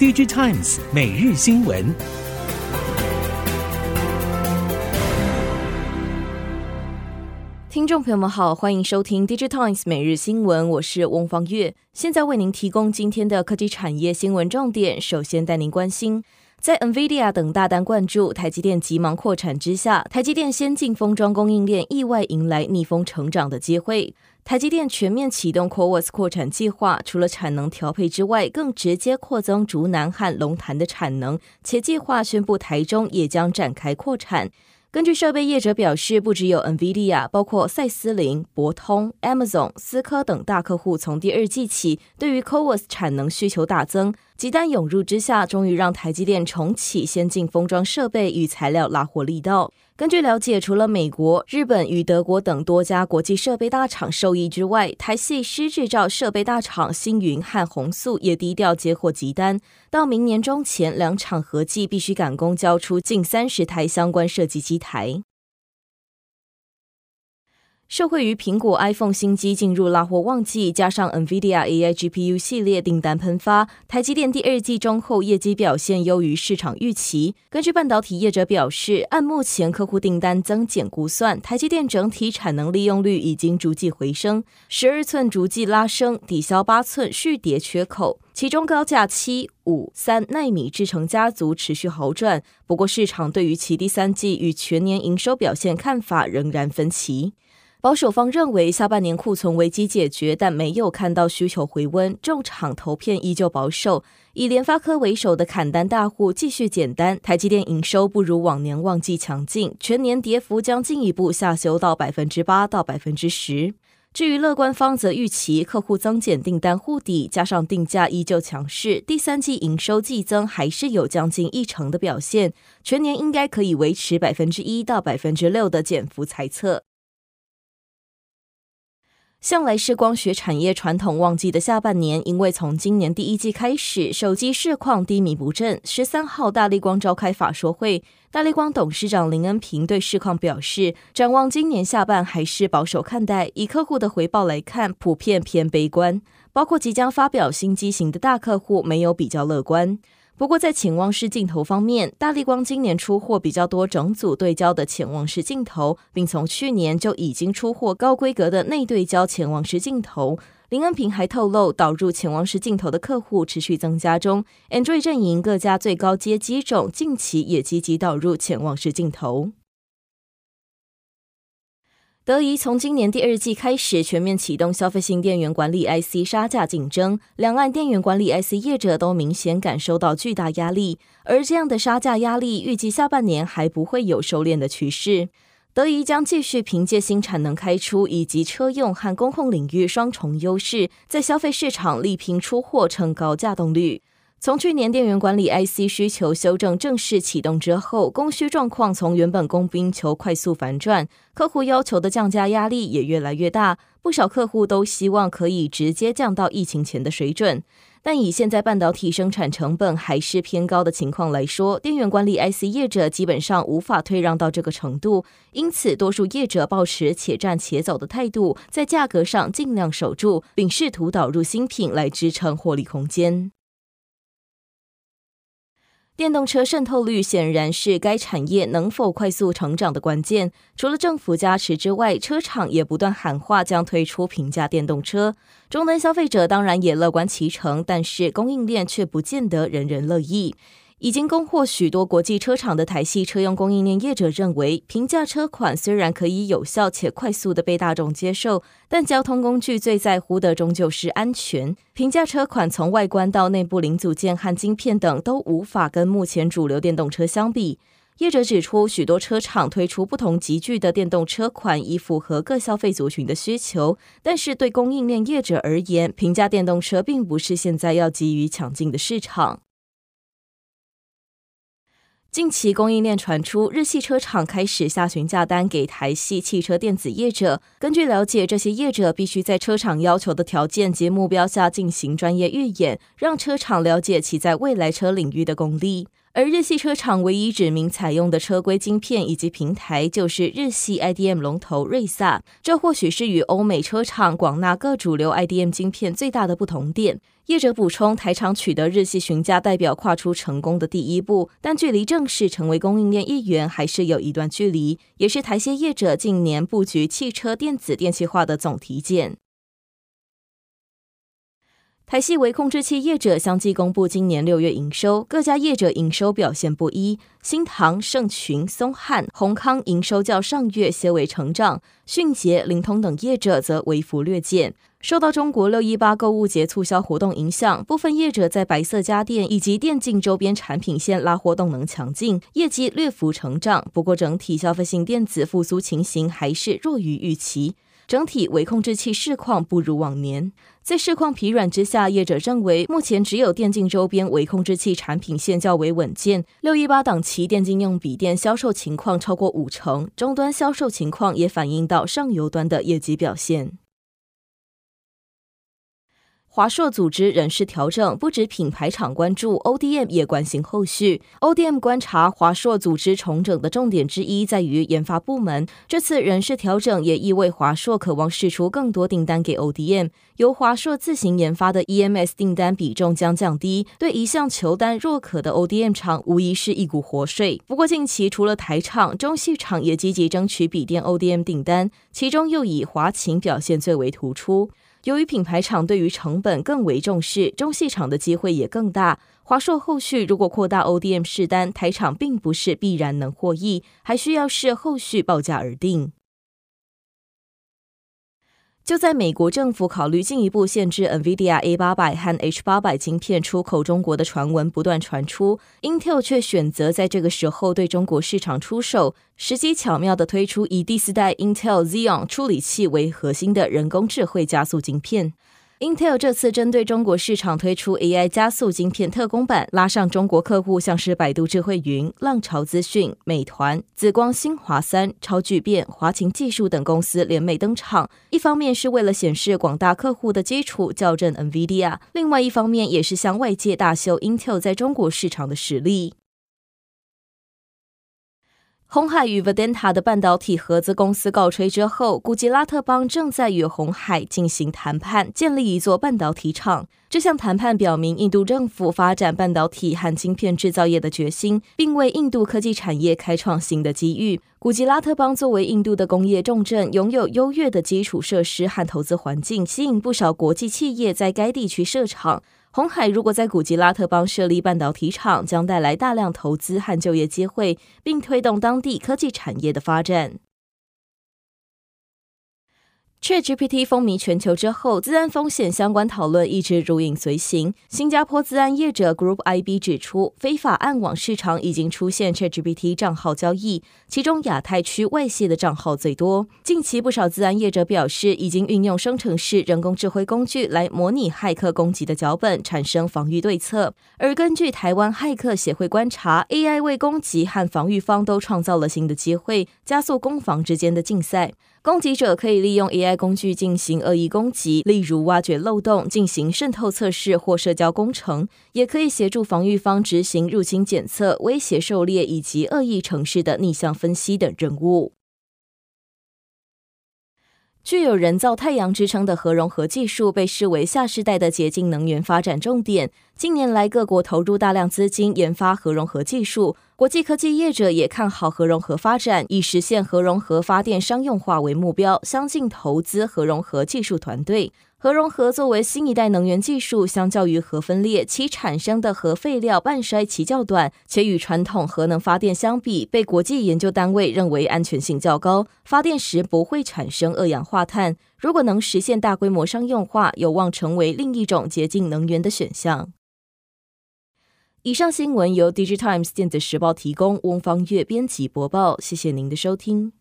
DigiTimes 每日新闻。听众朋友们好，欢迎收听 DigiTimes 每日新闻，我是翁方月，现在为您提供今天的科技产业新闻重点。首先带您关心。在 NVIDIA 等大单灌注、台积电急忙扩产之下，台积电先进封装供应链意外迎来逆风成长的机会。台积电全面启动 CoWoS 扩产计划，除了产能调配之外，更直接扩增竹南和龙潭的产能，且计划宣布台中也将展开扩产。根据设备业者表示，不只有 NVIDIA，包括赛思林、博通、Amazon、思科等大客户，从第二季起对于 CoWoS 产能需求大增，急单涌入之下，终于让台积电重启先进封装设备与材料拉货力道。根据了解，除了美国、日本与德国等多家国际设备大厂受益之外，台系湿制造设备大厂星云和弘塑也低调接获急单，到明年中前，两厂合计必须赶工交出近三十台相关设计机台。受惠于苹果 iPhone 新机进入拉货旺季，加上 NVIDIA AI GPU 系列订单喷发，台积电第二季中后业绩表现优于市场预期。根据半导体业者表示，按目前客户订单增减估算，台积电整体产能利用率已经逐季回升，十二寸逐季拉升，抵消八寸续叠缺口。其中高价七、五、三奈米制程家族持续好转，不过市场对于其第三季与全年营收表现看法仍然分歧。保守方认为，下半年库存危机解决，但没有看到需求回温。重厂投片依旧保守，以联发科为首的砍单大户继续减单。台积电营收不如往年旺季强劲，全年跌幅将进一步下修到百分之八到百分之十。至于乐观方则预期，客户增减订单护底，加上定价依旧强势，第三季营收季增还是有将近一成的表现，全年应该可以维持百分之一到百分之六的减幅猜测。向来是光学产业传统旺季的下半年，因为从今年第一季开始，手机市况低迷不振。十三号，大力光召开法说会，大力光董事长林恩平对市况表示，展望今年下半还是保守看待。以客户的回报来看，普遍偏悲观，包括即将发表新机型的大客户没有比较乐观。不过，在潜望式镜头方面，大力光今年出货比较多整组对焦的潜望式镜头，并从去年就已经出货高规格的内对焦潜望式镜头。林恩平还透露，导入潜望式镜头的客户持续增加中，Android 阵营各家最高阶机种近期也积极导入潜望式镜头。德仪从今年第二季开始全面启动消费性电源管理 IC 杀价竞争，两岸电源管理 IC 业者都明显感受到巨大压力，而这样的杀价压力预计下半年还不会有收敛的趋势。德仪将继续凭借新产能开出以及车用和工控领域双重优势，在消费市场力拼出货，成高价动率。从去年电源管理 IC 需求修正正式启动之后，供需状况从原本供不应求快速反转，客户要求的降价压力也越来越大。不少客户都希望可以直接降到疫情前的水准，但以现在半导体生产成本还是偏高的情况来说，电源管理 IC 业者基本上无法退让到这个程度。因此，多数业者抱持且战且走的态度，在价格上尽量守住，并试图导入新品来支撑获利空间。电动车渗透率显然是该产业能否快速成长的关键。除了政府加持之外，车厂也不断喊话将推出平价电动车。终端消费者当然也乐观其成，但是供应链却不见得人人乐意。已经供货许多国际车厂的台系车用供应链业者认为，平价车款虽然可以有效且快速地被大众接受，但交通工具最在乎的终究是安全。平价车款从外观到内部零组件和晶片等都无法跟目前主流电动车相比。业者指出，许多车厂推出不同级距的电动车款，以符合各消费族群的需求，但是对供应链业者而言，平价电动车并不是现在要急于抢进的市场。近期供应链传出，日系车厂开始下询价单给台系汽车电子业者。根据了解，这些业者必须在车厂要求的条件及目标下进行专业预演，让车厂了解其在未来车领域的功力。而日系车厂唯一指明采用的车规晶片以及平台，就是日系 IDM 龙头瑞萨。这或许是与欧美车厂广纳各主流 IDM 晶片最大的不同点。业者补充，台厂取得日系询价代表跨出成功的第一步，但距离正式成为供应链一员还是有一段距离，也是台系业者近年布局汽车电子电气化的总体检。台系微控制器业者相继公布今年六月营收，各家业者营收表现不一。新唐、盛群、松汉、宏康营收较上月些微成长，迅捷、灵通等业者则微幅略减。受到中国六一八购物节促销活动影响，部分业者在白色家电以及电竞周边产品线拉货动能强劲，业绩略幅成长。不过，整体消费性电子复苏情形还是弱于预期。整体微控制器市况不如往年，在市况疲软之下，业者认为目前只有电竞周边微控制器产品线较为稳健。六一八档期电竞用笔电销售情况超过五成，终端销售情况也反映到上游端的业绩表现。华硕组织人事调整，不止品牌厂关注，ODM 也关心后续。ODM 观察华硕组织重整的重点之一在于研发部门，这次人事调整也意味华硕渴望释出更多订单给 ODM，由华硕自行研发的 EMS 订单比重将降低，对一向求单若渴的 ODM 厂无疑是一股活水。不过近期除了台厂，中系厂也积极争取笔电 ODM 订单，其中又以华擎表现最为突出。由于品牌厂对于成本更为重视，中戏厂的机会也更大。华硕后续如果扩大 ODM 试单，台厂并不是必然能获益，还需要视后续报价而定。就在美国政府考虑进一步限制 NVIDIA A800 和 H800 晶片出口中国的传闻不断传出，Intel 却选择在这个时候对中国市场出手，时机巧妙地推出以第四代 Intel Xeon 处理器为核心的人工智慧加速晶片。Intel 这次针对中国市场推出 AI 加速晶片特供版，拉上中国客户，像是百度智慧云、浪潮资讯、美团、紫光、新华三、超巨变、华擎技术等公司联袂登场。一方面是为了显示广大客户的基础，校正 NVIDIA；另外一方面也是向外界大秀 Intel 在中国市场的实力。鸿海与 Vedanta 的半导体合资公司告吹之后，古吉拉特邦正在与红海进行谈判，建立一座半导体厂。这项谈判表明印度政府发展半导体和晶片制造业的决心，并为印度科技产业开创新的机遇。古吉拉特邦作为印度的工业重镇，拥有优越的基础设施和投资环境，吸引不少国际企业在该地区设厂。红海如果在古吉拉特邦设立半导体厂，将带来大量投资和就业机会，并推动当地科技产业的发展。ChatGPT 风靡全球之后，资安风险相关讨论一直如影随形。新加坡资安业者 Group IB 指出，非法暗网市场已经出现 ChatGPT 账号交易，其中亚太区外泄的账号最多。近期不少资安业者表示，已经运用生成式人工智慧工具来模拟骇客攻击的脚本，产生防御对策。而根据台湾骇客协会观察，AI 为攻击和防御方都创造了新的机会，加速攻防之间的竞赛。攻击者可以利用 AI 工具进行恶意攻击，例如挖掘漏洞、进行渗透测试或社交工程；也可以协助防御方执行入侵检测、威胁狩猎以及恶意城市的逆向分析等任务。具有人造太阳之称的核融合技术被视为下世代的洁净能源发展重点。近年来，各国投入大量资金研发核融合技术，国际科技业者也看好核融合发展，以实现核融合发电商用化为目标，相信投资核融合技术团队。核融合作为新一代能源技术，相较于核分裂，其产生的核废料半衰期较短，且与传统核能发电相比，被国际研究单位认为安全性较高，发电时不会产生二氧化碳。如果能实现大规模商用化，有望成为另一种洁净能源的选项。以上新闻由 DigiTimes 电子时报提供，翁方月编辑播报，谢谢您的收听。